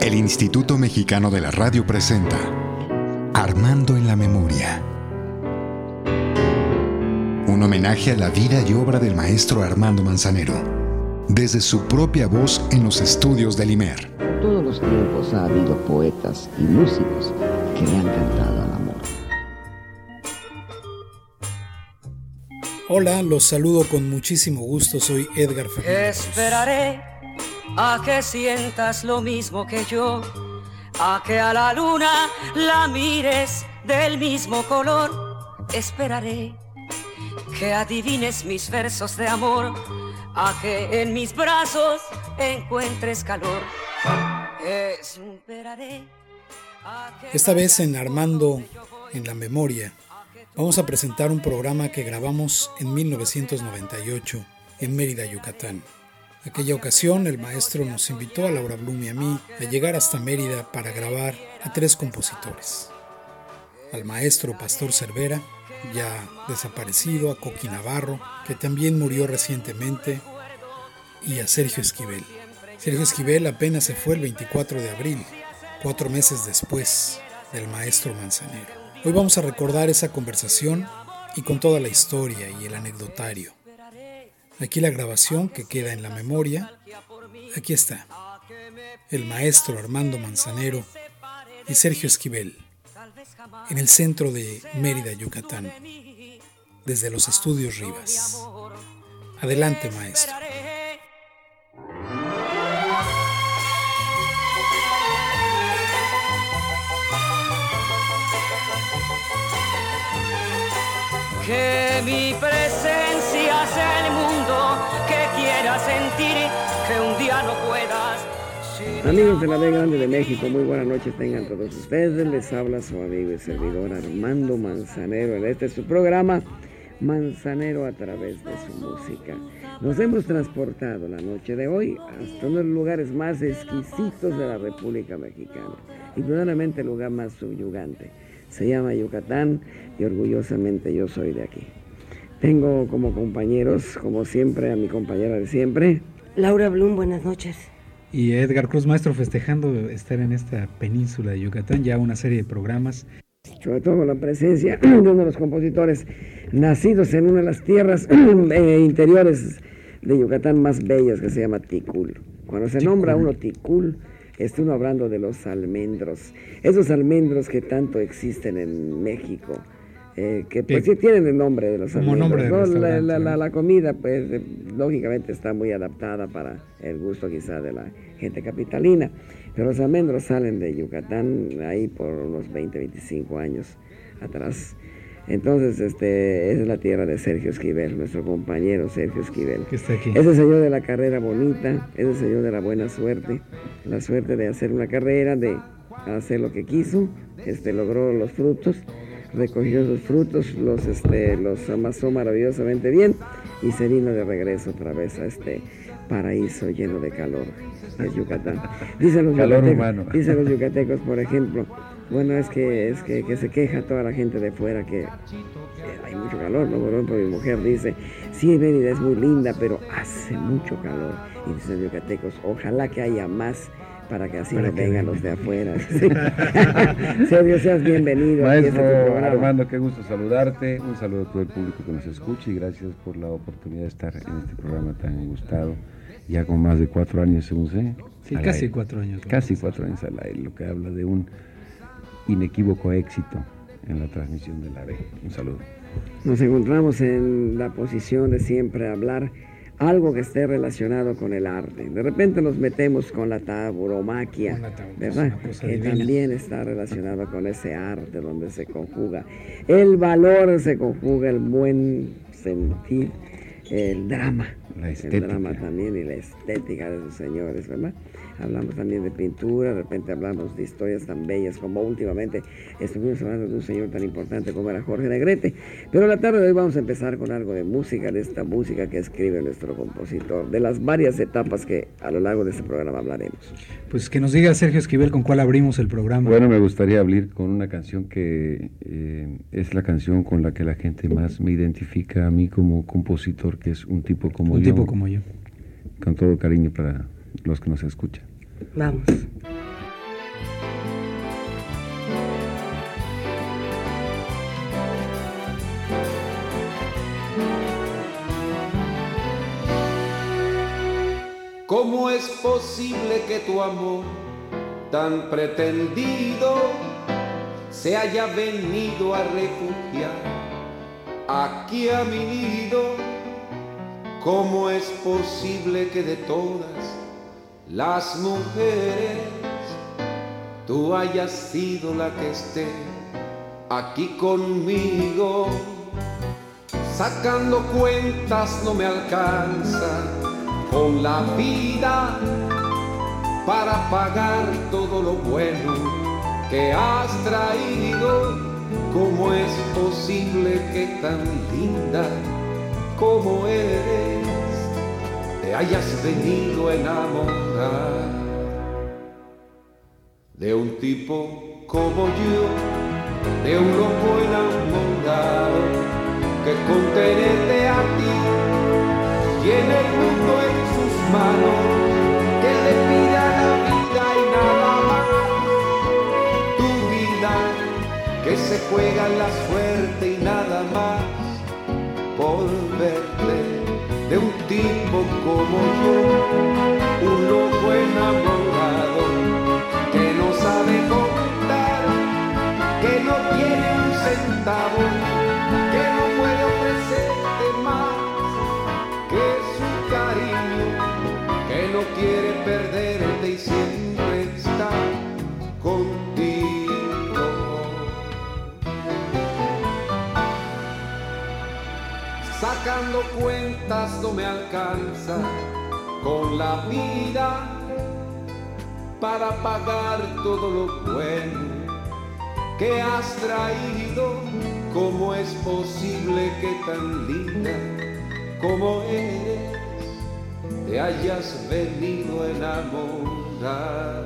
El Instituto Mexicano de la Radio presenta Armando en la Memoria. Un homenaje a la vida y obra del maestro Armando Manzanero, desde su propia voz en los estudios del IMER. Todos los tiempos ha habido poetas y músicos que le han cantado al amor. Hola, los saludo con muchísimo gusto, soy Edgar Fernández. Esperaré a que sientas lo mismo que yo, a que a la luna la mires del mismo color. Esperaré que adivines mis versos de amor, a que en mis brazos encuentres calor. Esperaré. Esta vez en Armando en la Memoria vamos a presentar un programa que grabamos en 1998 en Mérida, Yucatán. Aquella ocasión el maestro nos invitó a Laura Blum y a mí a llegar hasta Mérida para grabar a tres compositores. Al maestro Pastor Cervera, ya desaparecido, a Coqui Navarro, que también murió recientemente, y a Sergio Esquivel. Sergio Esquivel apenas se fue el 24 de abril, cuatro meses después del maestro Manzanero. Hoy vamos a recordar esa conversación y con toda la historia y el anecdotario. Aquí la grabación que queda en la memoria. Aquí está. El maestro Armando Manzanero y Sergio Esquivel en el centro de Mérida, Yucatán, desde los estudios Rivas. Adelante, maestro. Que mi presencia no puedas. Amigos de la B Grande de México, muy buenas noches tengan todos ustedes. Les habla su amigo y servidor Armando Manzanero este su programa Manzanero a través de su música. Nos hemos transportado la noche de hoy hasta uno de los lugares más exquisitos de la República Mexicana, indudablemente el lugar más subyugante. Se llama Yucatán y orgullosamente yo soy de aquí. Tengo como compañeros, como siempre, a mi compañera de siempre. Laura Blum, buenas noches. Y Edgar Cruz, maestro, festejando estar en esta península de Yucatán, ya una serie de programas. Sobre todo la presencia de uno de los compositores nacidos en una de las tierras eh, interiores de Yucatán más bellas que se llama Ticul. Cuando se nombra uno Ticul, está uno hablando de los almendros. Esos almendros que tanto existen en México. Eh, que pues sí tienen el nombre de los Como nombre de ¿no? la, restaurante, la- ¿no? la- la comida, pues eh, lógicamente está muy adaptada para el gusto quizá de la gente capitalina. Pero los almendros salen de Yucatán ahí por unos 20, 25 años atrás. Entonces, este, es la tierra de Sergio Esquivel, nuestro compañero Sergio Esquivel. Que está aquí. Es el señor de la carrera bonita, es el señor de la buena suerte, la suerte de hacer una carrera, de hacer lo que quiso, este, logró los frutos, recogió esos frutos, los, este, los amasó maravillosamente bien y se vino de regreso otra vez a este paraíso lleno de calor, es Yucatán. Dicen los, Calor yucatecos, dicen los yucatecos, por ejemplo, bueno, es que, es que, que se queja toda la gente de fuera que eh, hay mucho calor, ¿no? Por ejemplo, mi mujer dice, sí, Mérida es muy linda, pero hace mucho calor. Y dicen los yucatecos, ojalá que haya más para que así Para no que vengan venga. los de afuera. Sergio, seas bienvenido. este Maestro programa. Armando, qué gusto saludarte. Un saludo a todo el público que nos escucha y gracias por la oportunidad de estar en este programa tan gustado. Ya con más de cuatro años, según sé. Sí, casi aire. cuatro años. Casi cuatro años al aire, lo que habla de un inequívoco éxito en la transmisión de la B. Un saludo. Nos encontramos en la posición de siempre hablar algo que esté relacionado con el arte. De repente nos metemos con la tauromaquia, tauromaquia, ¿verdad? Que también está relacionado con ese arte donde se conjuga el valor, se conjuga el buen sentir, el drama. La El drama también y la estética de esos señores, ¿verdad? Hablamos también de pintura, de repente hablamos de historias tan bellas como últimamente estuvimos hablando de un señor tan importante como era Jorge Negrete. Pero la tarde de hoy vamos a empezar con algo de música, de esta música que escribe nuestro compositor, de las varias etapas que a lo largo de este programa hablaremos. Pues que nos diga Sergio Esquivel con cuál abrimos el programa. Bueno, me gustaría abrir con una canción que eh, es la canción con la que la gente más me identifica a mí como compositor, que es un tipo como un yo. tipo como yo. Con todo cariño para los que nos escuchan. Vamos. ¿Cómo es posible que tu amor tan pretendido se haya venido a refugiar aquí a mi nido? ¿Cómo es posible que de todas las mujeres tú hayas sido la que esté aquí conmigo? Sacando cuentas no me alcanza con la vida para pagar todo lo bueno que has traído. ¿Cómo es posible que tan linda como eres te hayas venido a enamorar de un tipo como yo, de un loco enamorado que con tenerte a ti tiene el mundo en manos que le pida la vida y nada más. Tu vida que se juega la suerte y nada más por verte de un tipo como yo, un loco enamorado que no sabe contar, que no tiene un centavo, que no puede ofrecerte más que su cariño no quiere perderte y siempre Sacando cuentas no me alcanza con la vida para pagar todo lo bueno que has traído. ¿Cómo es posible que tan linda como eres? te hayas venido a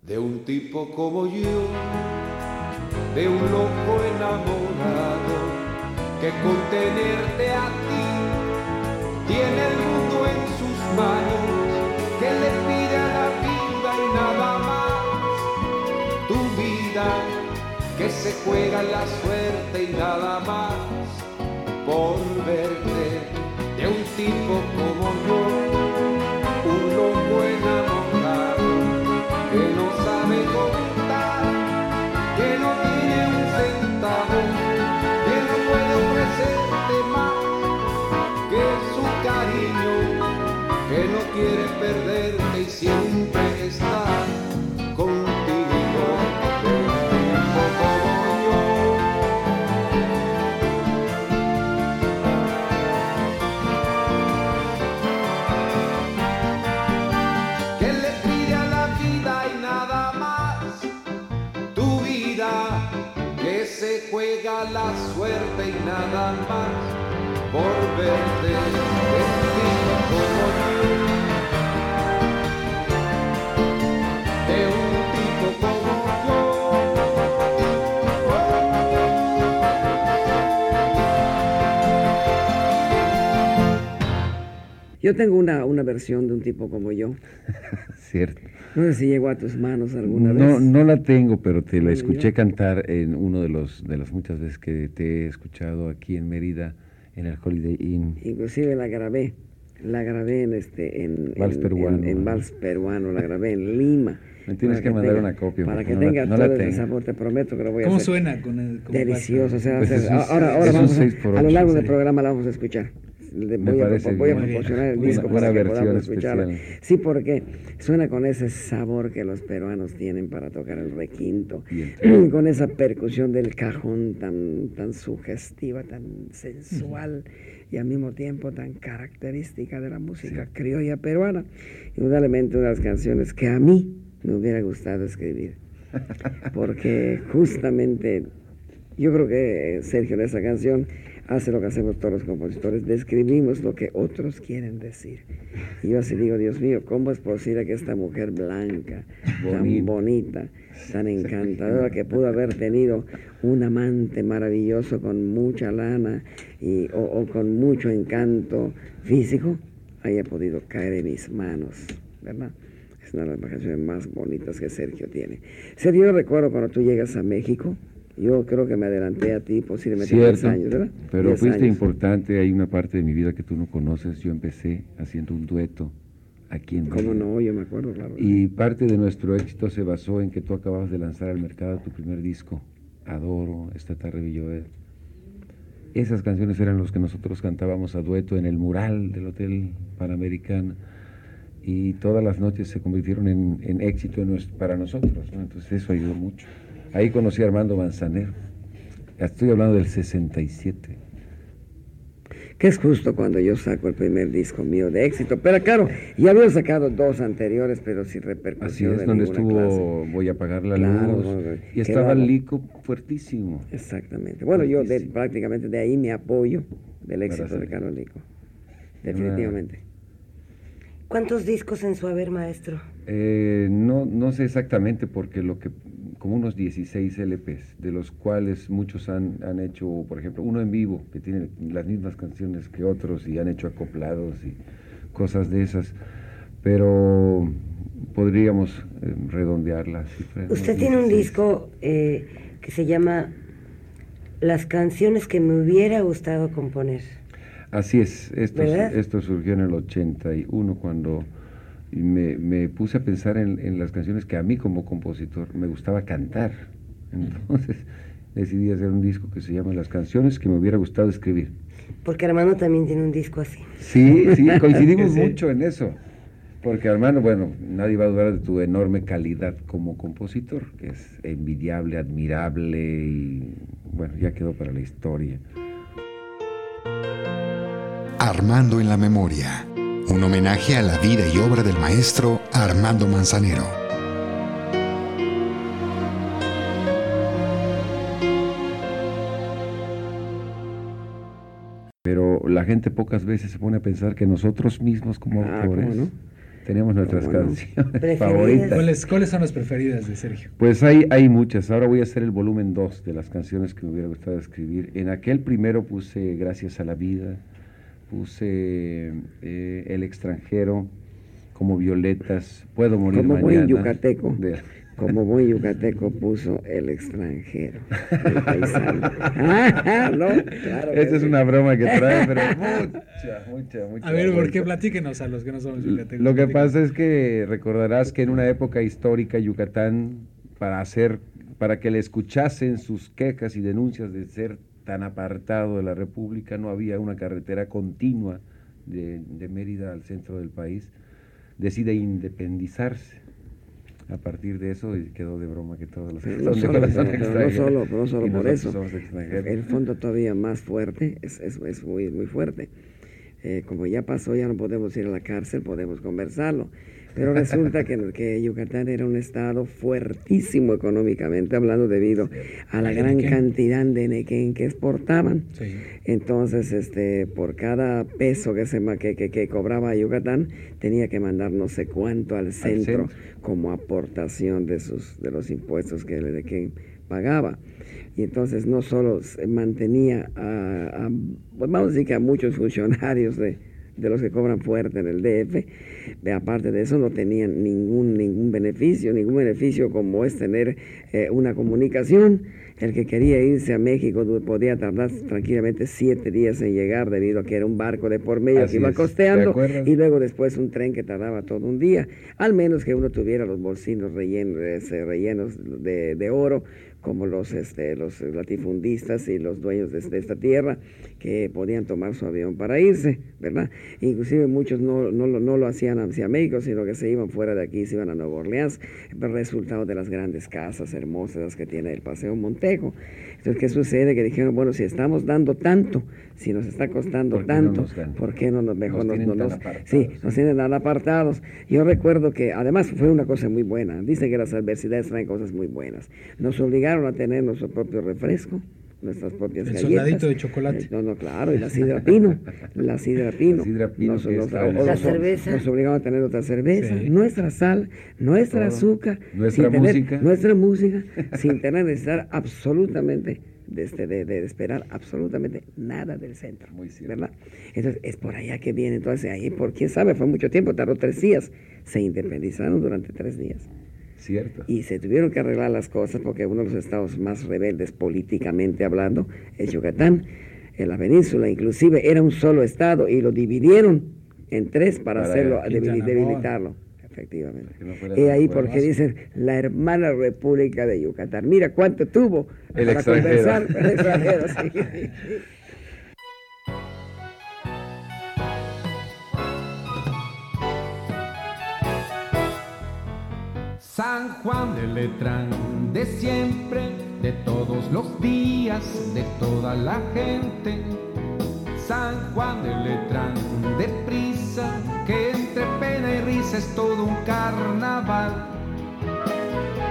de un tipo como yo, de un loco enamorado que con tenerte a ti tiene el mundo en sus manos, que le pide a la vida y nada más, tu vida que se juega la suerte y nada más. Por verte de un tipo como la suerte y nada más por verte de un tipo como yo. Yo tengo una, una versión de un tipo como yo. Cierto. No sé si llegó a tus manos alguna no, vez. No la tengo, pero te la escuché cantar en uno de los de las muchas veces que te he escuchado aquí en Mérida, en el Holiday Inn. Inclusive la grabé, la grabé en este en Vals peruano, en, Vals peruano, la grabé en Lima. Me tienes que, mandar una copia. Para que tenga todo ese sabor, te prometo que lo voy a hacer. ¿Cómo suena con el Delicioso, o sea, pues ahora, ahora vamos a, a, lo largo del programa la vamos a escuchar voy, a, voy a, proporcionar el disco para que podamos escucharla. Sí, porque suena con ese sabor que los peruanos tienen para tocar el requinto, con esa percusión del cajón tan, tan sugestiva, tan sensual y al mismo tiempo tan característica de la música criolla peruana. Indudablemente una de las canciones que a mí me hubiera gustado escribir, porque justamente yo creo que Sergio en esa canción hace lo que hacemos todos los compositores, describimos lo que otros quieren decir. Y yo así digo, Dios mío, ¿cómo es posible que esta mujer blanca, tan bonita, tan encantadora, que pudo haber tenido un amante maravilloso con mucha lana y, o, con mucho encanto físico, haya podido caer en mis manos? ¿verdad? Es una de las canciones más bonitas que Sergio tiene. Sergio, yo recuerdo cuando tú llegas a México, yo creo que me adelanté a ti posiblemente Cierto, años, ¿verdad? Pero Diez fuiste años. importante, hay una parte de mi vida que tú no conoces. Yo empecé haciendo un dueto aquí en ¿Cómo Mérida. no? Yo me acuerdo, claro. Y parte de nuestro éxito se basó en que tú acababas de lanzar al mercado tu primer disco, Adoro, Esta tarde vi llover. Esas canciones eran los que nosotros cantábamos a dueto en el mural del Hotel Panamericana y todas las noches se convirtieron en, en éxito en para nosotros. ¿no? Entonces eso ayudó mucho. Ahí conocí a Armando Manzanero. Estoy hablando del 67. Que es justo cuando yo saco el primer disco mío de éxito. Pero claro, ya había sacado dos anteriores, pero sin Así repercusión es, de donde estuvo clase. Voy a apagar la Claro, luz. bueno, y estaba. Lico fuertísimo. Exactamente. Bueno, yo de- prácticamente de ahí me apoyo del éxito de. Carlos Lico. Una- Definitivamente. ¿Cuántos discos en su haber, maestro? Eh, no, no sé exactamente porque lo que como unos 16 LPs, de los cuales muchos han, han hecho, por ejemplo, uno en vivo, que tiene las mismas canciones que otros y han hecho acoplados y cosas de esas, pero podríamos eh, redondear. Usted tiene un 16. disco eh, que se llama Las canciones que me hubiera gustado componer. Así es, esto, ¿Verdad? esto surgió en el 81 cuando me, me puse a pensar en, en las canciones que a mí como compositor me gustaba cantar. Entonces decidí hacer un disco que se llama Las canciones que me hubiera gustado escribir. Porque Armando también tiene un disco así. Sí, sí, coincidimos Sí. mucho en eso. Porque Armando, bueno, nadie va a dudar de tu enorme calidad como compositor, que es envidiable, admirable y bueno, ya quedó para la historia. Armando en la memoria. Un homenaje a la vida y obra del maestro Armando Manzanero. Pero la gente pocas veces se pone a pensar que nosotros mismos como Ah, autores ¿cómo no? tenemos nuestras canciones Preferidas. favoritas. ¿Cuáles, ¿Cuáles son las preferidas de Sergio? Pues hay, hay muchas. Ahora voy a hacer el volumen 2 de las canciones que me hubiera gustado escribir. En aquel primero puse Gracias a la vida, puse eh, El extranjero, como Violetas, Puedo morir Como mañana. buen yucateco. de- Como buen yucateco puso el extranjero. El paisano. Ah, no, claro. Esta es sí. una broma que trae, pero mucha, mucha, mucha. A ver, ¿por qué? Platíquenos a los que no somos yucatecos. Lo que platíquenos. pasa es que recordarás que en una época histórica Yucatán, para hacer, para que le escuchasen sus quejas y denuncias de ser tan apartado de la República, no había una carretera continua de, de Mérida al centro del país. Decide independizarse. A partir de eso y quedó de broma que todos los no solo, no solo, no solo por eso. El fondo todavía más fuerte, es, es, es muy, muy fuerte. Eh, como ya pasó, ya no podemos ir a la cárcel, podemos conversarlo. Pero resulta que, que Yucatán era un estado fuertísimo económicamente hablando debido a la gran nequén. cantidad de nequén que exportaban. Sí. Entonces, este, por cada peso que, se, que, que, que cobraba Yucatán, tenía que mandar no sé cuánto al centro, centro. como aportación de, sus, de los impuestos que el Enequén pagaba. Y entonces no solo mantenía a, a- vamos a decir que a muchos funcionarios de, de los que cobran fuerte en el DF, aparte de eso no tenían ningún, ningún beneficio, ningún beneficio como es tener eh, una comunicación. El que quería irse a México podía tardar tranquilamente siete días en llegar debido a que era un barco de por medio Así que iba es, ¿te costeando y luego después un tren que tardaba todo un día, al menos que uno tuviera los bolsillos rellenos, rellenos de, de oro, como los, este, los latifundistas y los dueños de, de esta tierra, que podían tomar su avión para irse, ¿verdad? Inclusive muchos no, no, lo- no lo hacían hacia México, sino que se iban fuera de aquí, se iban a Nueva Orleans, resultado de las grandes casas hermosas que tiene el Paseo Montejo. Entonces, ¿qué sucede? Que dijeron, bueno, si estamos dando tanto, si nos está costando ¿Por no tanto, dan? ¿por qué no nos mejor Nos nos, no nos- apartados. sí, nos tienen tan apartados. Yo recuerdo que además fue una cosa muy buena. Dicen que las adversidades traen cosas muy buenas. Nos obligaron a tener nuestro propio refresco, nuestras propias El galletas. soldadito de chocolate. Eh, No, no, claro, y la sidra pino, la sidra pino. La sidra pino Nos- que nos- el- La nos- cerveza. Nos obligaron a tener otra cerveza, Sí. nuestra sal, nuestra Todo. azúcar, Nuestra tener- música. nuestra música, sin tener necesidad absolutamente de, este, de, esperar absolutamente nada del centro. Muy ¿Verdad? Entonces, es por allá que viene. Entonces, ahí, por quién sabe, fue mucho tiempo, tardó tres días. Se independizaron durante tres días. Cierto. Y se tuvieron que arreglar las cosas porque uno de los estados más rebeldes políticamente hablando es Yucatán. En la península, inclusive, era un solo estado y lo dividieron en tres para, hacerlo, debilitarlo efectivamente. y ahí porque dicen la hermana República de Yucatán. Mira cuánto tuvo el para conversar el extranjero. San Juan de Letrán, de siempre, de todos los días, de toda la gente. San Juan de Letrán, de prisa, que entre pena y risa es todo un carnaval.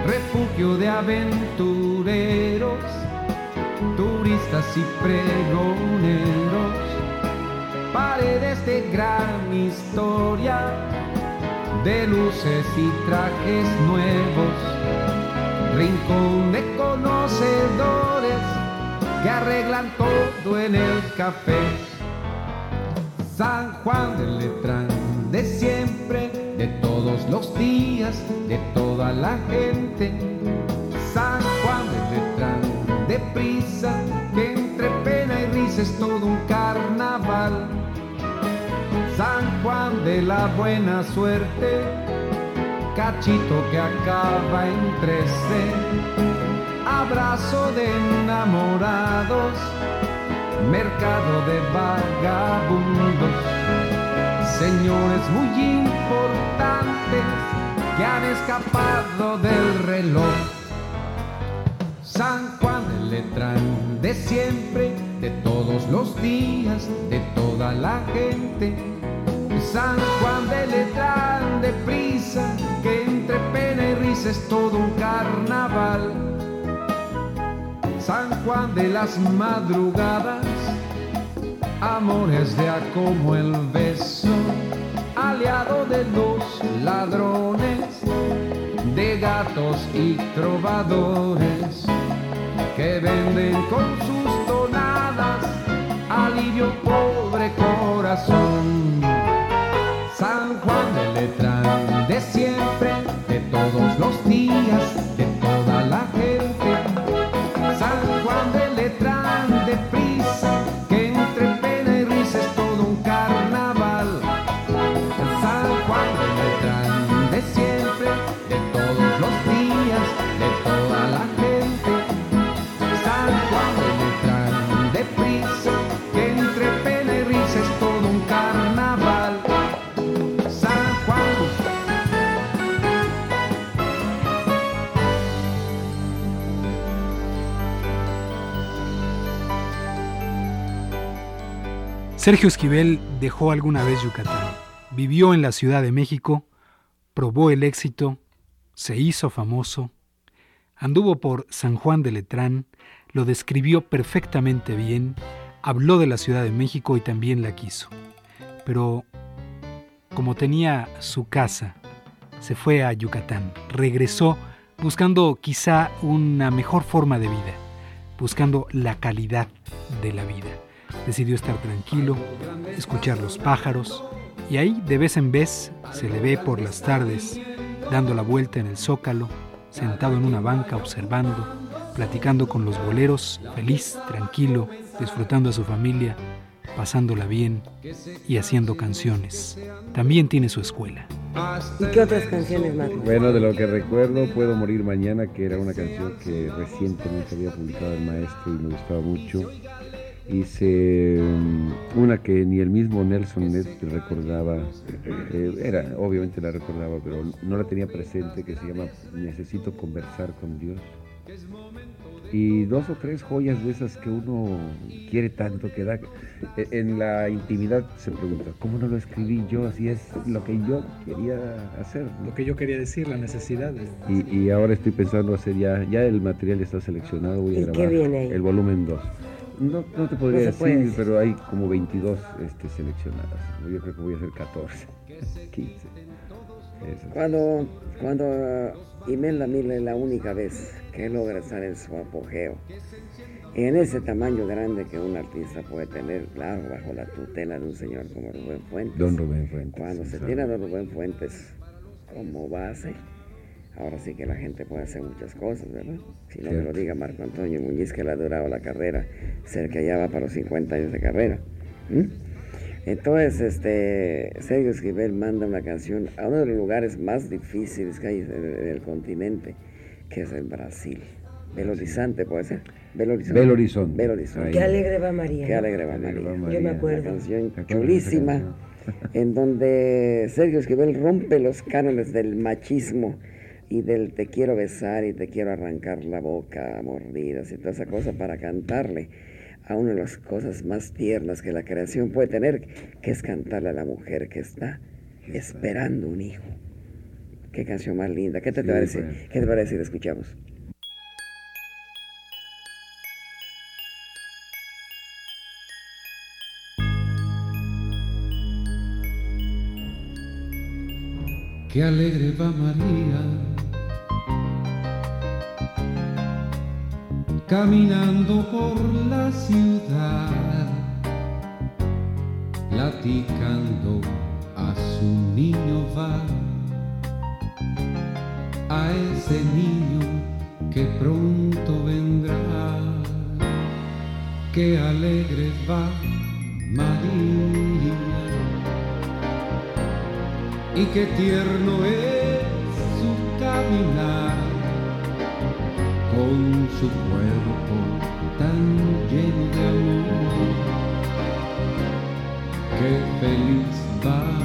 Refugio de aventureros, turistas y pregoneros, paredes de gran historia, de luces y trajes nuevos, rincón de conocedores que arreglan todo en el café. San Juan de Letrán, de siempre, de todos los días, de toda la gente. San Juan de Letrán, de prisa, que entre pena y risa es todo un carnaval. San Juan de la buena suerte, cachito que acaba en trece, abrazo de enamorados mercado de vagabundos, señores muy importantes que han escapado del reloj. San Juan de Letrán de siempre, de todos los días, de toda la gente. San Juan de Letrán de prisa, que entre pena y risa es todo un carnaval. San Juan de las madrugadas amores de a como el beso, aliado de los ladrones, de gatos y trovadores, que venden con sus tonadas alivio pobre Sergio Esquivel dejó alguna vez Yucatán, vivió en la Ciudad de México, probó el éxito, se hizo famoso, anduvo por San Juan de Letrán, lo describió perfectamente bien, habló de la Ciudad de México y también la quiso. Pero como tenía su casa, se fue a Yucatán, regresó buscando quizá una mejor forma de vida, buscando la calidad de la vida. Decidió estar tranquilo, escuchar los pájaros, y ahí de vez en vez se le ve por las tardes dando la vuelta en el zócalo, sentado en una banca observando, platicando con los boleros, feliz, tranquilo, disfrutando a su familia, pasándola bien y haciendo canciones. También tiene su escuela. ¿Y qué otras canciones más? Bueno, de lo que recuerdo, Puedo Morir Mañana, que era una canción que recientemente había publicado el maestro y me gustaba mucho hice mm, una que ni el mismo Nelson Ned recordaba, eh, era, obviamente la recordaba, pero no la tenía presente, que se llama Necesito conversar con Dios. Y dos o tres joyas de esas que uno quiere tanto que da. E, en la intimidad se pregunta, ¿cómo no lo escribí yo? Así es lo que yo quería hacer. Lo que yo quería decir, la necesidad. Y, y, ahora estoy pensando hacer ya, ya el material está seleccionado, voy a grabar el volumen 2. No, te podría decir, pero hay como 22 este, seleccionadas. Yo creo que voy a hacer 14, 15. Cuando, cuando Imelda Miller es la única vez que logra estar en su apogeo, en ese tamaño grande que un artista puede tener, claro, bajo la tutela de un señor como Rubén Fuentes. Don Rubén Fuentes. Cuando se tiene a Don Rubén Fuentes como base, ahora sí que la gente puede hacer muchas cosas, ¿verdad? Si no me lo diga Marco Antonio Muñiz, que le ha durado la carrera, cerca ya va para los 50 años de carrera. Entonces, este, Sergio Esquivel manda una canción a uno de los lugares más difíciles que hay en el, continente, que es el Brasil. Belo Horizonte, ¿puede ser? Belo Horizonte. Belo Horizonte. Qué alegre va María. Qué alegre va María. Yo me acuerdo. Una canción chulísima, en donde Sergio Esquivel rompe los cánones del machismo y del te quiero besar y te quiero arrancar la boca, mordidas y toda esa cosa para cantarle a una de las cosas más tiernas que la creación puede tener, que es cantarle a la mujer que está esperando un hijo. Qué canción más linda. ¿Qué te, te parece? Pues. ¿Qué te parece si escuchamos? Qué alegre va María caminando por la ciudad, platicando a su niño va, a ese niño que pronto vendrá, que alegre va María, y qué tierno es su caminar con su cuerpo tan lleno de amor. Qué feliz va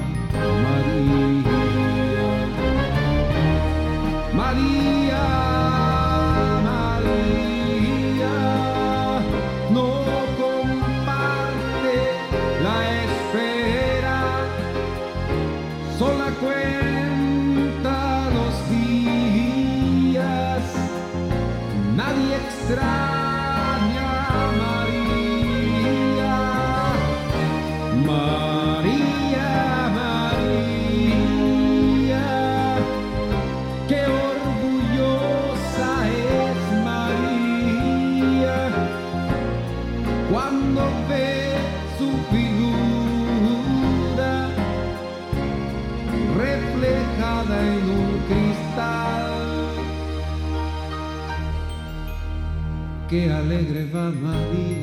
qué alegre va María,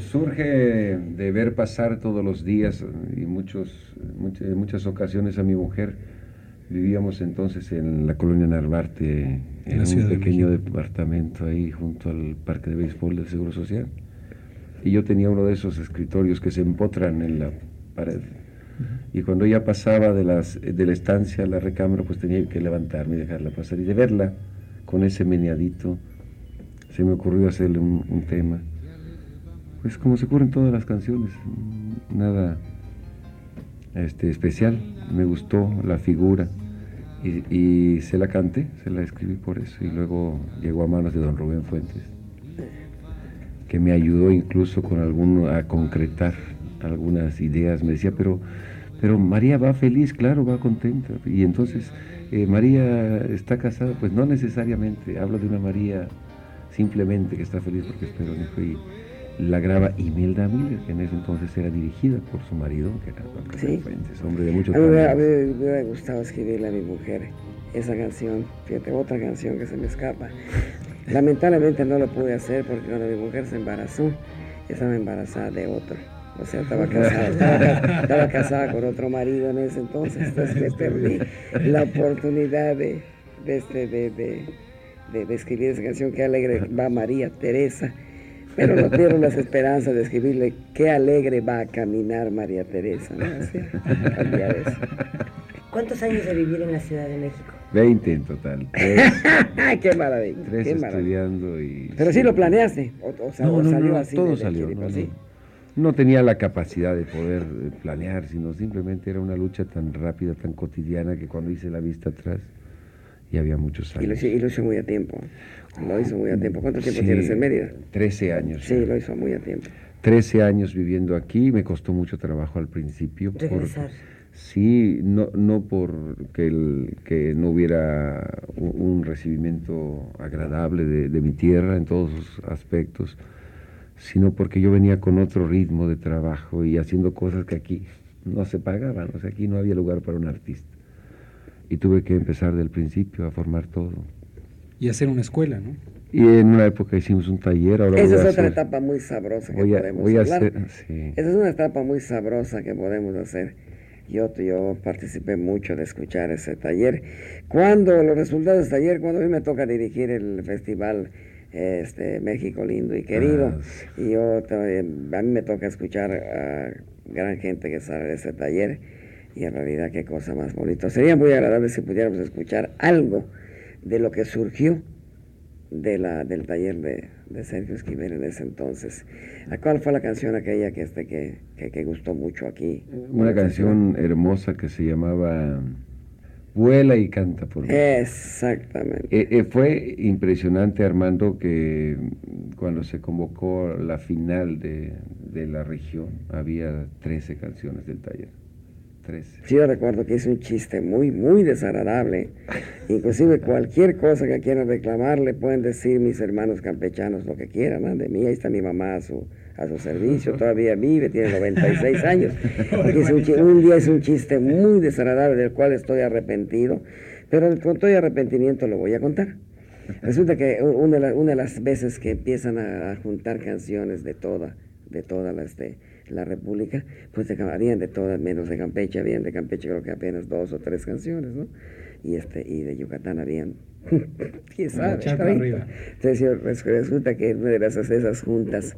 surge de ver pasar todos los días y muchos, muchas ocasiones a mi mujer. Vivíamos entonces en la colonia Narvarte, en, un pequeño departamento ahí junto al parque de béisbol del Seguro Social. Y yo tenía uno de esos escritorios que se empotran en la pared. Y cuando ella pasaba de, las, de la estancia a la recámara, pues tenía que levantarme y dejarla pasar. Y de verla con ese meneadito, se me ocurrió hacerle un, tema. Pues como se ocurren todas las canciones, nada este, especial. Me gustó la figura y, se la canté, se la escribí por eso. Y luego llegó a manos de don Rubén Fuentes, que me ayudó incluso con alguno a concretar algunas ideas. Me decía, pero, pero María va feliz, claro, va contenta. Y entonces, eh, María está casada, pues no necesariamente, hablo de una María simplemente que está feliz porque espero hijo. Y la graba Imelda Miller, que en ese entonces era dirigida por su marido, que era ¿Sí? Fuentes, hombre de mucho A mí me hubiera gustado escribirle a mi mujer esa canción, fíjate, otra canción que se me escapa. Lamentablemente no lo pude hacer porque cuando mi mujer se embarazó, estaba embarazada de otro. O sea, estaba casada, estaba, casada con otro marido en ese entonces, entonces me perdí la oportunidad de, de, este, de, de, escribir esa canción, Qué alegre va María Teresa. Pero no pierdo las esperanzas de escribirle Qué alegre va a caminar María Teresa. ¿Cuántos años de vivir en la Ciudad de México? Veinte en total. qué maravilla. Tres qué estudiando y... Pero sí lo planeaste, o, sea, no, no, salió no, así. Todo salió, no tenía la capacidad de poder eh, planear, sino simplemente era una lucha tan rápida, tan cotidiana, que cuando hice la vista atrás, y había muchos años. Y lo, hizo muy a tiempo. Lo hizo muy a tiempo. ¿Cuánto tiempo tienes en Mérida? Trece años. Sí, lo hizo muy a tiempo. Trece años viviendo aquí, me costó mucho trabajo al principio. Regresar. sí, no, no por que, el, que no hubiera un, recibimiento agradable de, de mi tierra en todos sus aspectos, sino porque yo venía con otro ritmo de trabajo y haciendo cosas que aquí no se pagaban, o sea, aquí no había lugar para un artista. Y tuve que empezar del principio a formar todo. Y hacer una escuela, ¿no? Y en una época hicimos un taller. Ahora Esa es otra etapa muy sabrosa que podemos hablar. Esa es una etapa muy sabrosa que podemos hacer. Yo, yo participé mucho de escuchar ese taller. Cuando los resultados del taller, cuando a mí me toca dirigir el festival este, México lindo y querido. Ah, y yo a mí me toca escuchar a gran gente que sale de ese taller y en realidad qué cosa más bonita. Sería muy agradable si pudiéramos escuchar algo de lo que surgió de la, del taller de, de Sergio Esquivel en ese entonces. ¿Cuál fue la canción aquella que, este, que, que, que gustó mucho aquí? Una canción hermosa que se llamaba vuela y canta por mí. Exactamente. Eh, eh, fue impresionante, Armando, que cuando se convocó la final de, de, la región, había 13 canciones del taller. 13. Sí, yo recuerdo que es un chiste muy, muy desagradable. Inclusive cualquier cosa que quieran reclamar, le pueden decir mis hermanos campechanos lo que quieran, de mí, ahí está mi mamá, su a su servicio, todavía vive, tiene 96 años. un, día es un chiste muy desagradable del cual estoy arrepentido, pero con todo arrepentimiento lo voy a contar. Resulta que una de, las veces que empiezan a, juntar canciones de toda, de toda la, este, la República, pues de, habían de todas, menos de Campeche, habían de Campeche creo que apenas dos o tres canciones, ¿no? Y, este, y de Yucatán habían, quién sabe, Entonces resulta que una de esas juntas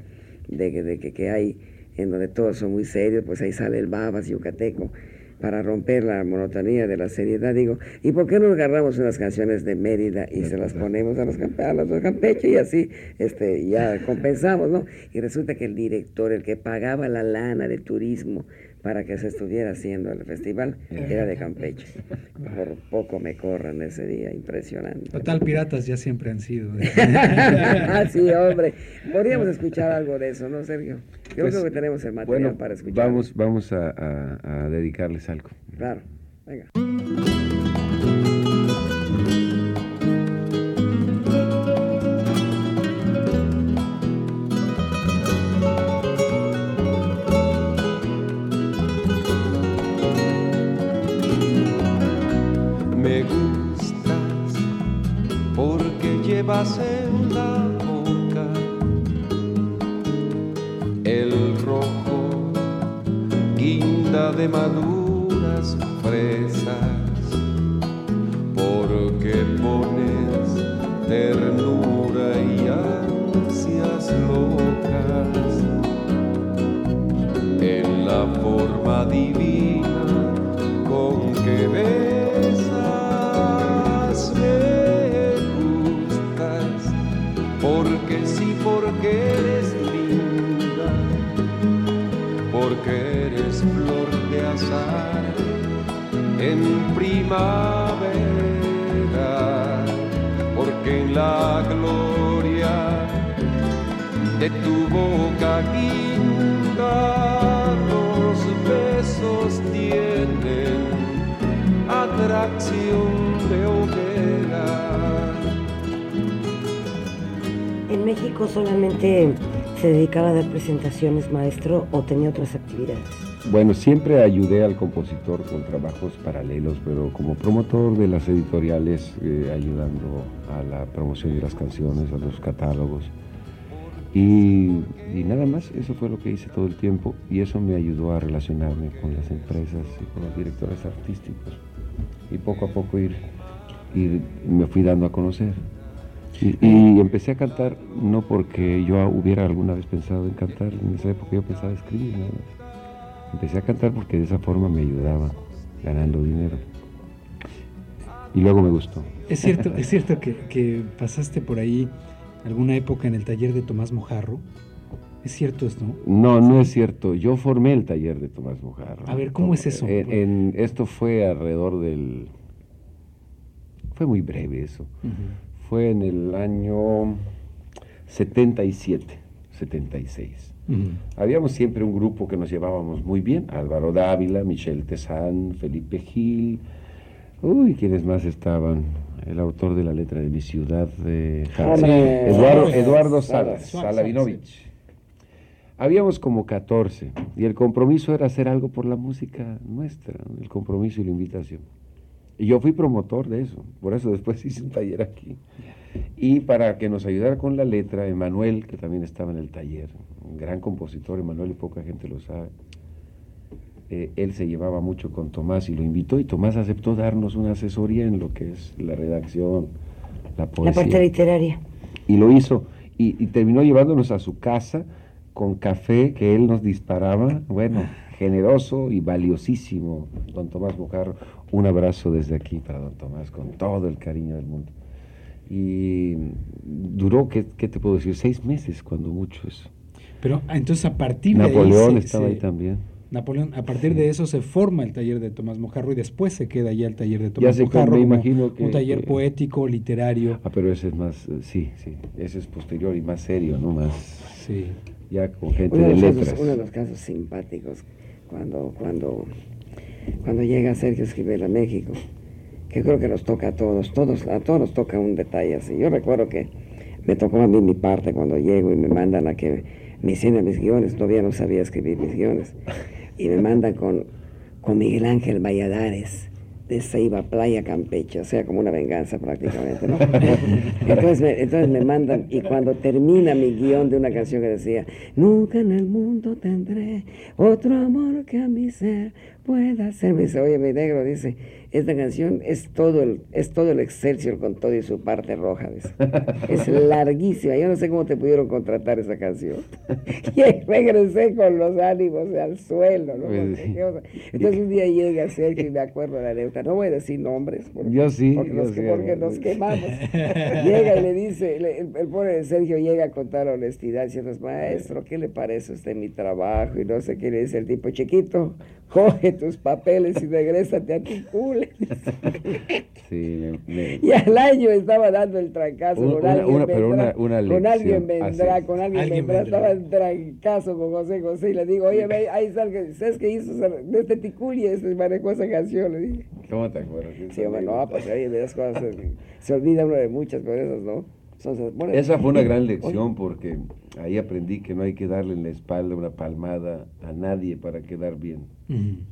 de, que, que, hay en donde todos son muy serios, pues ahí sale el babas yucateco para romper la monotonía de la seriedad. Digo, ¿y por qué no agarramos unas canciones de Mérida y se las ponemos a los, a los Campeche y así este, ya compensamos, ¿no? Y resulta que el director, el que pagaba la lana de turismo para que se estuviera haciendo el festival era de Campeche. Por poco me corran ese día, impresionante. Total, piratas ya siempre han sido. sí, hombre. Podríamos escuchar algo de eso, ¿no, Sergio? Yo pues, creo que tenemos el material para escuchar. Vamos, vamos a, a dedicarles algo. Claro, venga. va la boca, el rojo, guinda de maduras fresas, porque pones ternura y ansias locas en la forma divina. Primavera, porque en la gloria de tu boca guinda los besos tienen atracción de hoguera. ¿En México solamente se dedicaba a dar presentaciones, maestro, o tenía otras actividades? Bueno, siempre ayudé al compositor con trabajos paralelos, pero como promotor de las editoriales, eh, ayudando a la promoción de las canciones, a los catálogos. Y, nada más, eso fue lo que hice todo el tiempo y eso me ayudó a relacionarme con las empresas y con los directores artísticos. Y poco a poco ir, ir me fui dando a conocer. Y, y empecé a cantar no porque yo hubiera alguna vez pensado en cantar, en esa época yo pensaba escribir nada más. Empecé a cantar porque de esa forma me ayudaba ganando dinero. Y luego me gustó. Es cierto, es cierto que, que pasaste por ahí alguna época en el taller de Tomás Mojarro. ¿Es cierto esto? No, no es cierto. Yo formé el taller de Tomás Mojarro. A ver, ¿cómo es eso? En, en- esto fue alrededor del... Fue muy breve eso. Fue en el año 77, 76. Ujú. Habíamos siempre un grupo que nos llevábamos muy bien. Álvaro Dávila, Michel Tezán, Felipe Gil. Uy, ¿quiénes más estaban? El autor de la letra de mi ciudad, de Hombre, Eduardo, Eduardo Salas, Salavinovich. Habíamos como 14 y el compromiso era hacer algo por la música nuestra, el compromiso y la invitación. Y yo fui promotor de eso, por eso después hice un taller aquí. Y para que nos ayudara con la letra, Emanuel, que también estaba en el taller, un gran compositor, Emanuel y poca gente lo sabe, eh, él se llevaba mucho con Tomás y lo invitó y Tomás aceptó darnos una asesoría en lo que es la redacción, la La poesía parte literaria. y lo hizo y, y terminó llevándonos a su casa con café que él nos disparaba, bueno, generoso y valiosísimo, don Tomás Mojarro. Un abrazo desde aquí para don Tomás con todo el cariño del mundo. Y duró, ¿qué, qué te puedo decir? Seis meses, cuando mucho eso. Pero ah, entonces a partir de ahí Napoleón estaba se- ahí también. Napoleón, a partir de eso se forma el taller de Tomás Mojarro y después se queda ya el taller de Ya Tomás sé, Mojarro me imagino que- un taller que- poético, literario. Ah, pero ese es más, eh, sí, sí, ese es posterior y más serio, ¿no? Más, Sí. ya con gente Uno de, de letras. casos, uno de los casos simpáticos cuando, cuando, cuando llega Sergio Esquivel a México, que creo que nos toca a todos, todos, a todos nos toca un detalle así. Yo recuerdo que me tocó a mí mi parte cuando llego y me mandan a que me hicieran mis guiones, todavía no sabía escribir mis guiones, y me mandan con, con Miguel Ángel Valladares de Ceiba, Playa Campeche, o sea, como una venganza prácticamente, ¿no? Entonces me, entonces me mandan, y cuando termina mi guion de una canción que decía, nunca en el mundo tendré otro amor que a mi ser pueda ser, dice, oye, mi negro, dice, esta canción es todo el, es todo el Excelsior con todo y su parte roja, dice. Es larguísima, yo no sé cómo te pudieron contratar esa canción. Y ahí regresé con los ánimos al suelo, ¿no? Pues. Entonces un día llega Sergio y me acuerdo de la anécdota, no voy a decir nombres, porque, Yo sí, porque, yo nos, sí, porque amor. nos quemamos. llega y le dice, le- el, el pobre Sergio llega con toda la honestidad, diciendo, maestro, ¿qué le parece a usted mi trabajo? Y no sé qué le dice el tipo, chiquito, coge tus papeles y regrésate a tu cule. Sí, me- me- Y al año estaba dando el trancazo Un- con una- alguien una- pero vendrá, una- con alguien vendrá, así. con alguien, Alguien vendrá, vendrá. estaba en trancazo con José José y le digo, oye, ve, ahí salga, ¿sabes qué hizo de este ticuli? Este manejó esa canción, le dije. ¿Cómo te acuerdas? Sí, hombre, no, pues oye, de esas cosas, se, se olvida uno de muchas cosas, ¿no? Bueno, Esa fue una gran oye, lección porque ahí aprendí que no hay que darle en la espalda una palmada a nadie para quedar bien.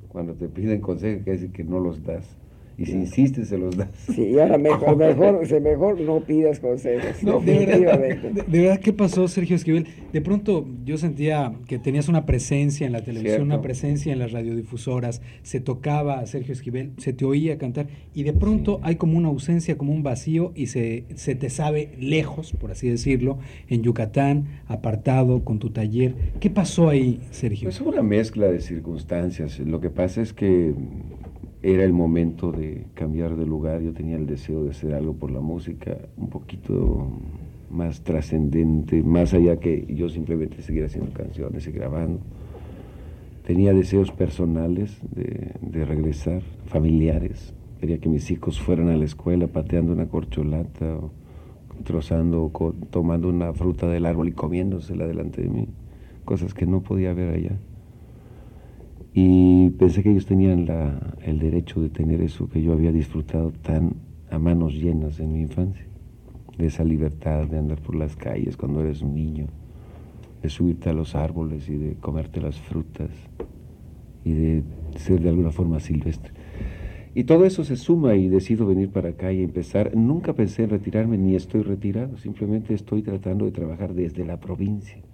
Cuando te piden consejos, que decir que no los das. Y si insistes, se los das. Sí, ahora mejor, mejor, mejor no pidas consejos. No, de, verdad, de, verdad, ¿qué pasó, Sergio Esquivel? De pronto yo sentía que tenías una presencia en la televisión, una presencia en las radiodifusoras, se tocaba a Sergio Esquivel, se te oía cantar, y de pronto hay como una ausencia, como un vacío, y se, se te sabe lejos, por así decirlo, en Yucatán, apartado, con tu taller. ¿Qué pasó ahí, Sergio? Es pues una mezcla de circunstancias. Lo que pasa es que era el momento de cambiar de lugar, yo tenía el deseo de hacer algo por la música, un poquito más trascendente, más allá que yo simplemente seguir haciendo canciones y grabando. Tenía deseos personales de, regresar, familiares. Quería que mis hijos fueran a la escuela pateando una corcholata o trozando o tomando una fruta del árbol y comiéndosela delante de mí. Cosas que no podía ver allá. Y pensé que ellos tenían el derecho de tener eso que yo había disfrutado tan a manos llenas en mi infancia, de esa libertad de andar por las calles cuando eres un niño, de subirte a los árboles y de comerte las frutas y de ser de alguna forma silvestre. Y todo eso se suma y decido venir para acá y empezar. Nunca pensé en retirarme ni estoy retirado, simplemente estoy tratando de trabajar desde la provincia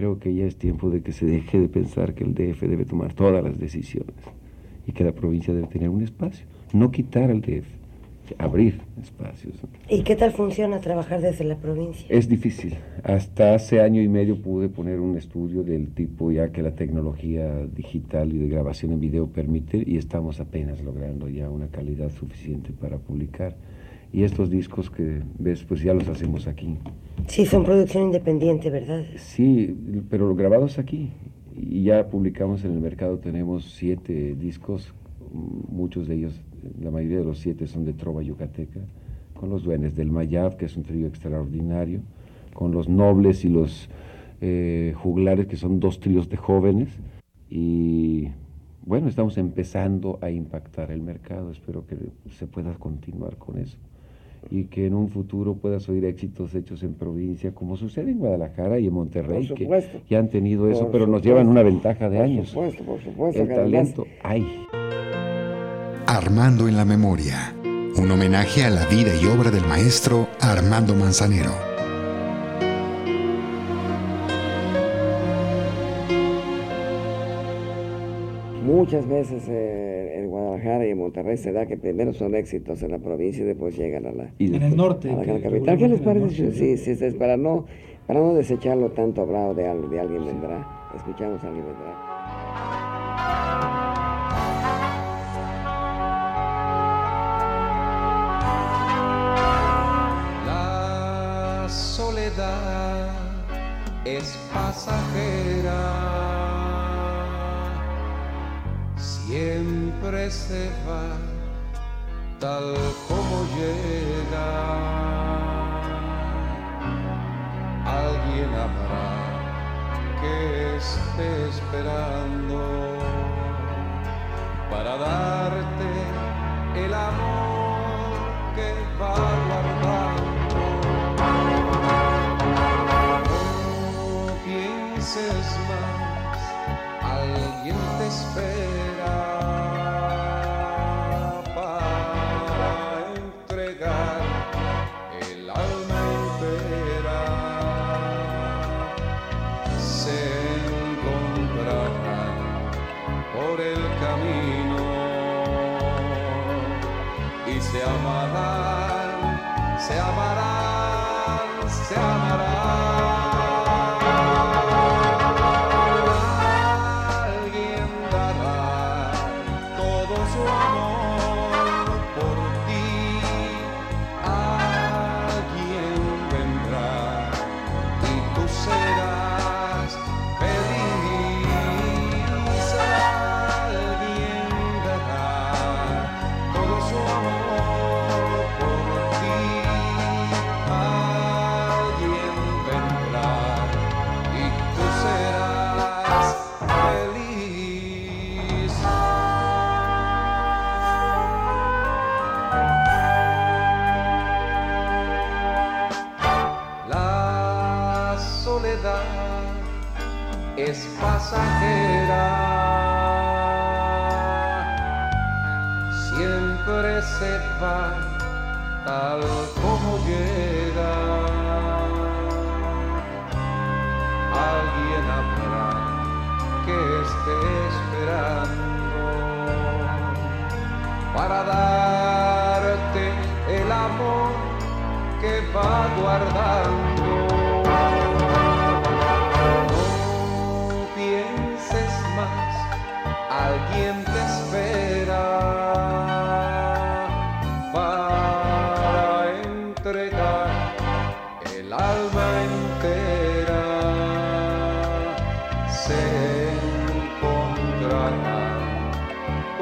creo que ya es tiempo de que se deje de pensar que el DF debe tomar todas las decisiones y que la provincia debe tener un espacio, no quitar al DF, abrir espacios. ¿Y qué tal funciona trabajar desde la provincia? Es difícil. Hasta hace año y medio pude poner un estudio del tipo ya que la tecnología digital y de grabación en video permite y estamos apenas logrando ya una calidad suficiente para publicar. Y estos discos que ves, pues ya los hacemos aquí. Sí, son producción independiente, ¿verdad? Sí, pero grabados aquí. Y ya publicamos en el mercado, tenemos siete discos, muchos de ellos, la mayoría de los siete son de trova yucateca, con los duenes del Mayab, que es un trío extraordinario, con los nobles y los eh, juglares, que son dos tríos de jóvenes. Y bueno, estamos empezando a impactar el mercado, espero que se pueda continuar con eso y que en un futuro puedas oír éxitos hechos en provincia, como sucede en Guadalajara y en Monterrey, que ya han tenido eso, pero nos llevan una ventaja de años. Por supuesto, por supuesto. El talento hay. Armando en la memoria, un homenaje a la vida y obra del maestro Armando Manzanero. Muchas veces eh, en Guadalajara y en Monterrey se da que primero son éxitos en la provincia y después llegan a la, en el norte, a la, capital. ¿Qué les parece? Sí, sí, sí, para no, para no desecharlo tanto bravo de, de alguien vendrá. Escuchamos a alguien vendrá. La soledad es pasajera siempre se va tal como llega. Alguien habrá que esté esperando para darte el amor que va guardando. No pienses más, alguien te espera.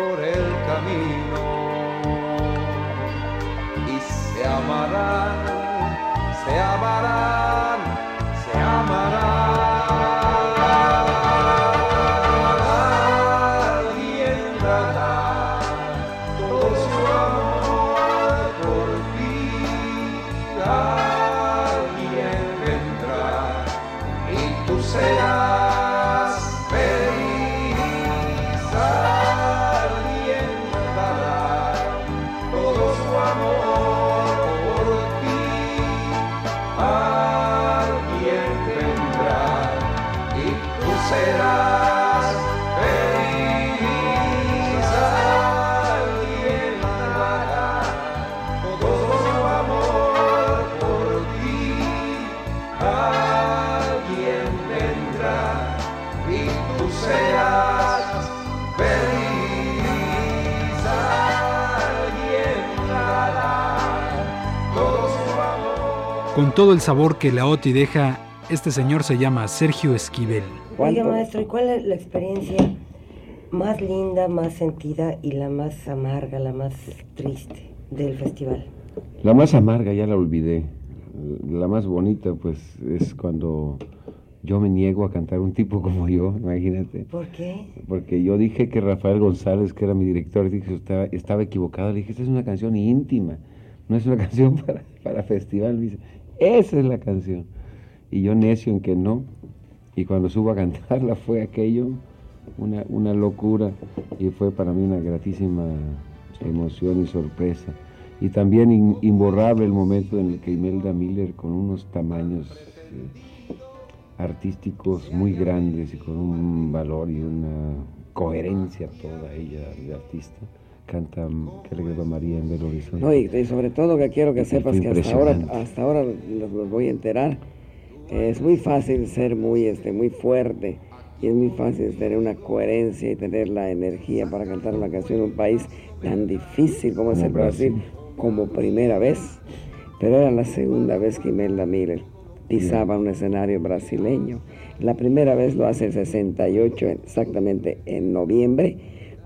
Por el camino todo el sabor que la OTI deja, este señor se llama Sergio Esquivel. Oiga, maestro, ¿y cuál es la experiencia más linda, más sentida y la más amarga, la más triste del festival? La más amarga ya la olvidé. La más bonita, pues, es cuando yo me niego a cantar un tipo como yo, imagínate. ¿Por qué? Porque yo dije que Rafael González, que era mi director, dije que estaba, estaba equivocado. Le dije, esta es una canción íntima, no es una canción para, para festival. Me dice, esa es la canción. Y yo necio en que no. Y cuando subo a cantarla fue aquello, una, una locura. Y fue para mí una gratísima emoción y sorpresa. Y también imborrable el momento en el que Imelda Miller, con unos tamaños eh, artísticos muy grandes y con un valor y una coherencia toda ella de artista, canta que le graba María en Belo Horizonte. No, y, y sobre todo que quiero que sepas que hasta ahora, hasta ahora los, los voy a enterar. Es muy fácil ser muy, este, muy fuerte y es muy fácil tener una coherencia y tener la energía para cantar una canción en un país tan difícil como es el Brasil, Brasil. como primera vez. Pero era la segunda vez que Imelda Miller pisaba un escenario brasileño. La primera vez lo hace el 68, exactamente en noviembre,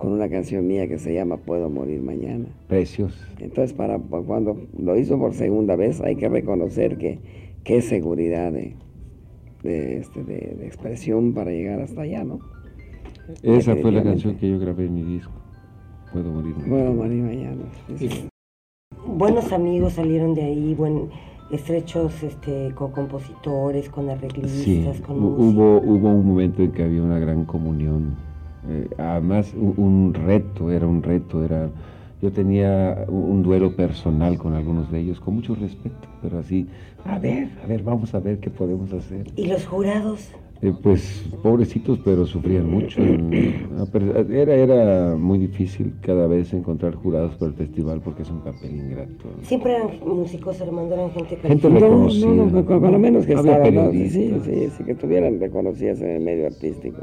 con una canción mía que se llama Puedo morir mañana. Precios. Entonces, para para cuando lo hizo por segunda vez, hay que reconocer que qué seguridad de, de, este, de- de expresión para llegar hasta allá, ¿no? Esa fue la canción que yo grabé en mi disco. Puedo morir. Mañana. sí, sí. Buenos amigos salieron de ahí, buen, estrechos este, con compositores, con arreglistas, Sí, con músicos. hubo, hubo un momento en que había una gran comunión. Eh, además, un, un reto, era un reto, era... Yo tenía un, duelo personal con algunos de ellos, con mucho respeto, pero así, a ver, a ver, vamos a ver qué podemos hacer. ¿Y los jurados? Eh, pues pobrecitos, pero sufrían mucho. Era, era muy difícil cada vez encontrar jurados para el festival porque es un papel ingrato. Siempre eran músicos, Armando, eran gente Gente calificada. No, reconocida. no, no, con, con lo menos que estaban, ¿no? Sí, sí, sí, que tuvieran reconocidas en el medio artístico.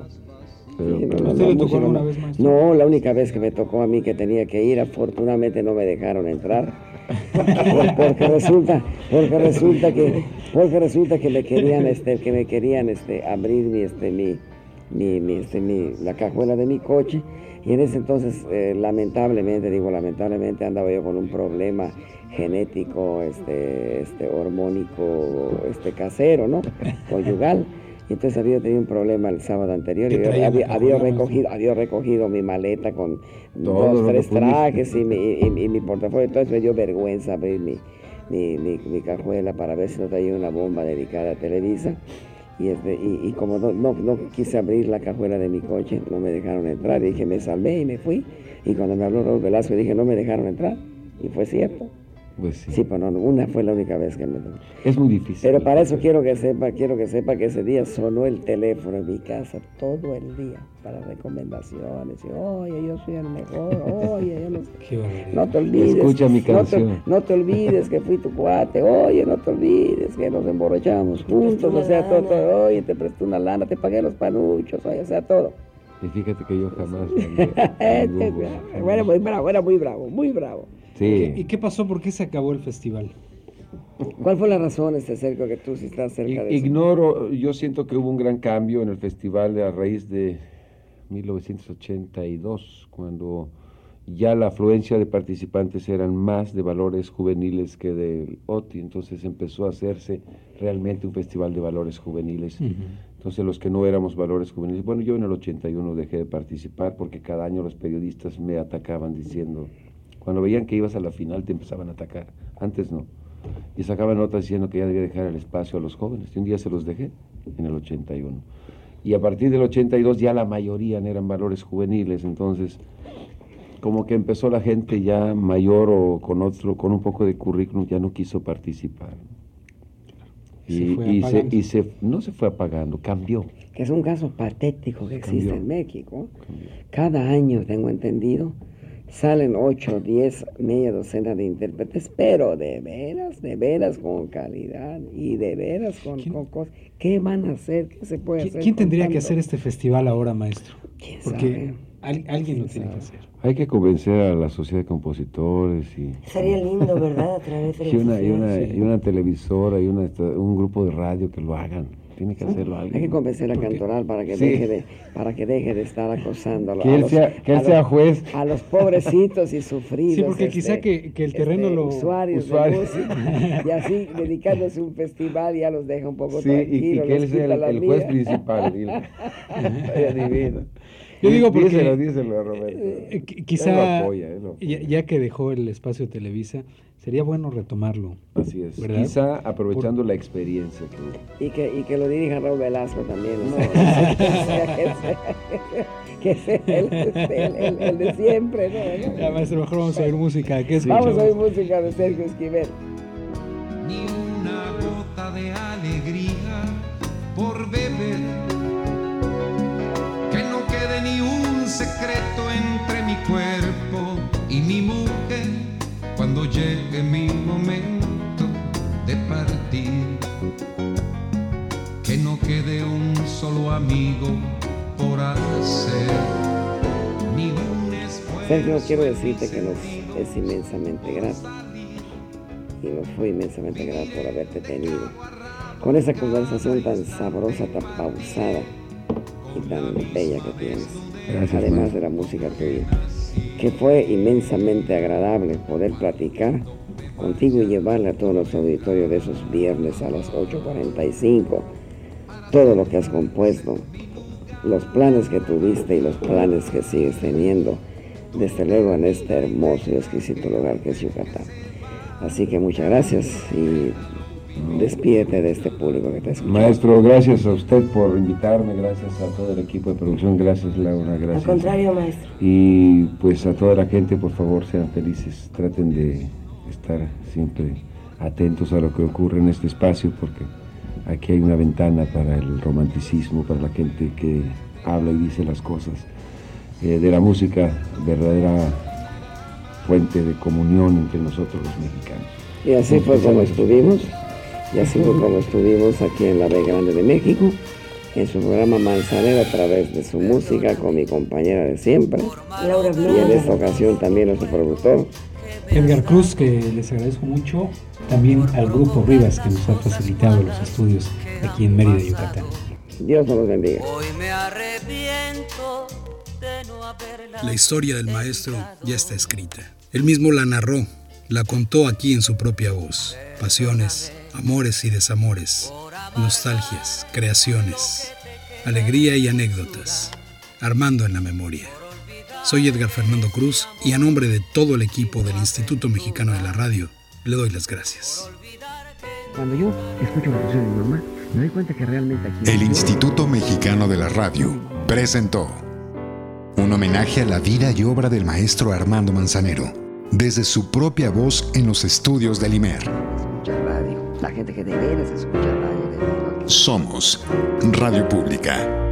Pero- no, pero- no, usted no, le tocó música alguna no. vez, maestro? No, la única vez que me tocó a mí que tenía que ir, afortunadamente no me dejaron entrar. Por- porque resulta, porque resulta que, porque resulta que me querían, este, que me querían, este, abrir mi, este, mi, mi, mi, este, mi, la cajuela de mi coche. Y en ese entonces, eh, lamentablemente, digo lamentablemente, andaba yo con un problema genético, este, este, hormónico, este, casero, ¿no? Conyugal. Y entonces había tenido un problema el sábado anterior y ¿Qué yo traía había, recogido, había recogido mi maleta con Todo dos, tres trajes y mi, y- y mi portafolio. Entonces me dio vergüenza abrir mi, mi, mi- mi cajuela para ver si no traía una bomba dedicada a Televisa. Y, este, y, como no, no, quise abrir la cajuela de mi coche, no me dejaron entrar. Y dije, me salvé y me fui. Y cuando me habló Raúl Velasco, dije, no me dejaron entrar. Y fue cierto. Pues sí. Sí, pero no, una fue la única vez que me Es muy difícil. Pero para eso quiero que sepa, quiero que sepa que ese día sonó el teléfono en mi casa todo el día para recomendaciones. Y, oye, yo soy el mejor, oye, yo no sé. no te olvides. Escucha mi canción. No te, olvides que fui tu cuate, oye, no te olvides que nos emborrachamos juntos, o sea, todo, oye, te presté una lana, te pagué los panuchos, oye, o sea, todo. Y fíjate que yo jamás. bueno, muy bravo, era muy bravo, muy bravo. ¿Y qué pasó? ¿Por qué se acabó el festival? ¿Cuál fue la razón, este cerco, que tú si estás cerca de Ignoro, yo siento que hubo un gran cambio en el festival a raíz de 1982, cuando ya la afluencia de participantes eran más de valores juveniles que del OTI, entonces empezó a hacerse realmente un festival de valores juveniles. Entonces los que no éramos valores juveniles, bueno, yo en el 81 dejé de participar porque cada año los periodistas me atacaban diciendo cuando veían que ibas a la final te empezaban a atacar. Antes no. Y sacaban notas diciendo que ya debía dejar el espacio a los jóvenes. Y un día se los dejé, en el 81. Y a partir del 82 ya la mayoría eran valores juveniles. Entonces, como que empezó la gente ya mayor o con otro, con un poco de currículum, ya no quiso participar. Y, y, se, no se fue apagando, cambió. Que es un caso patético que existe en México. Cada año, tengo entendido, salen 8, 10, media docena de intérpretes, pero de veras, de veras con calidad y de veras con, cosas. ¿Qué van a hacer? ¿Qué se puede hacer? ¿Quién tendría que hacer este festival ahora, maestro? Porque alguien lo tiene que hacer. Hay que convencer a la sociedad de compositores y... Sería lindo, ¿verdad? A través de y, una, y, una, y una televisora y una, un grupo de radio que lo hagan tiene que hacerlo alguien. Hay que convencer a Cantoral para que deje de para que deje de estar acosando que él sea, que él sea juez a los pobrecitos y sufridos. Sí, porque quizá este, que, el terreno este, lo usuarios, usuarios. y así dedicándose a un festival ya los deja un poco sí, tranquilos. Y, que él sea el, juez principal. divino. Yo digo porque díselo, díselo a Roberto. Eh, quizá ya, que dejó el espacio Televisa, sería bueno retomarlo. Así es. Quizá aprovechando la experiencia que Y que, y que lo dirija Raúl Velasco también. ¿no? que sea el, el, el, de siempre. ¿no? Ya, maestro, mejor vamos a oír música. ¿Qué vamos a oír música de Sergio Esquivel. Ni una gota de alegría por beber. Que no quede ni un secreto entre mi cuerpo y mi cuando llegue mi momento de partir. Que no quede un solo amigo por hacer. Ningún esfuerzo. Sergio, quiero decirte que nos es inmensamente grato. Y nos fue inmensamente grato por haberte tenido. Con esa conversación tan sabrosa, tan pausada y tan bella que tienes. Además de la música tuya que fue inmensamente agradable poder platicar contigo y llevarle a todos los auditorios de esos viernes a las 8.45 todo lo que has compuesto, los planes que tuviste y los planes que sigues teniendo, desde luego en este hermoso y exquisito lugar que es Yucatán. Así que muchas gracias y despídete de este público que te escucha. Maestro, gracias a usted por invitarme, gracias a todo el equipo de producción, gracias Laura, gracias. Al contrario, maestro. Y pues a toda la gente, por favor, sean felices, traten de estar siempre atentos a lo que ocurre en este espacio, porque aquí hay una ventana para el romanticismo, para la gente que habla y dice las cosas, eh, de la música, verdadera fuente de comunión entre nosotros los mexicanos. Y así fue como estuvimos. Y así fue como estuvimos aquí en la B Grande de México, en su programa Manzanero a través de su música con mi compañera de siempre. Laura Y en esta ocasión también nuestro productor. Edgar Cruz, que les agradezco mucho. También al Grupo Rivas, que nos ha facilitado los estudios aquí en Mérida, Yucatán. Dios nos los bendiga. La historia del maestro ya está escrita. Él mismo la narró, la contó aquí en su propia voz. Pasiones, amores y desamores, nostalgias, creaciones, alegría y anécdotas, armando en la memoria. Soy Edgar Fernando Cruz y a nombre de todo el equipo del Instituto Mexicano de la Radio, le doy las gracias. Cuando yo escucho la canción de mi me doy cuenta que realmente aquí... El Instituto Mexicano de la Radio presentó un homenaje a la vida y obra del maestro Armando Manzanero, desde su propia voz en los estudios del IMER la gente que te ve, nos escucha en radio. Somos Radio Pública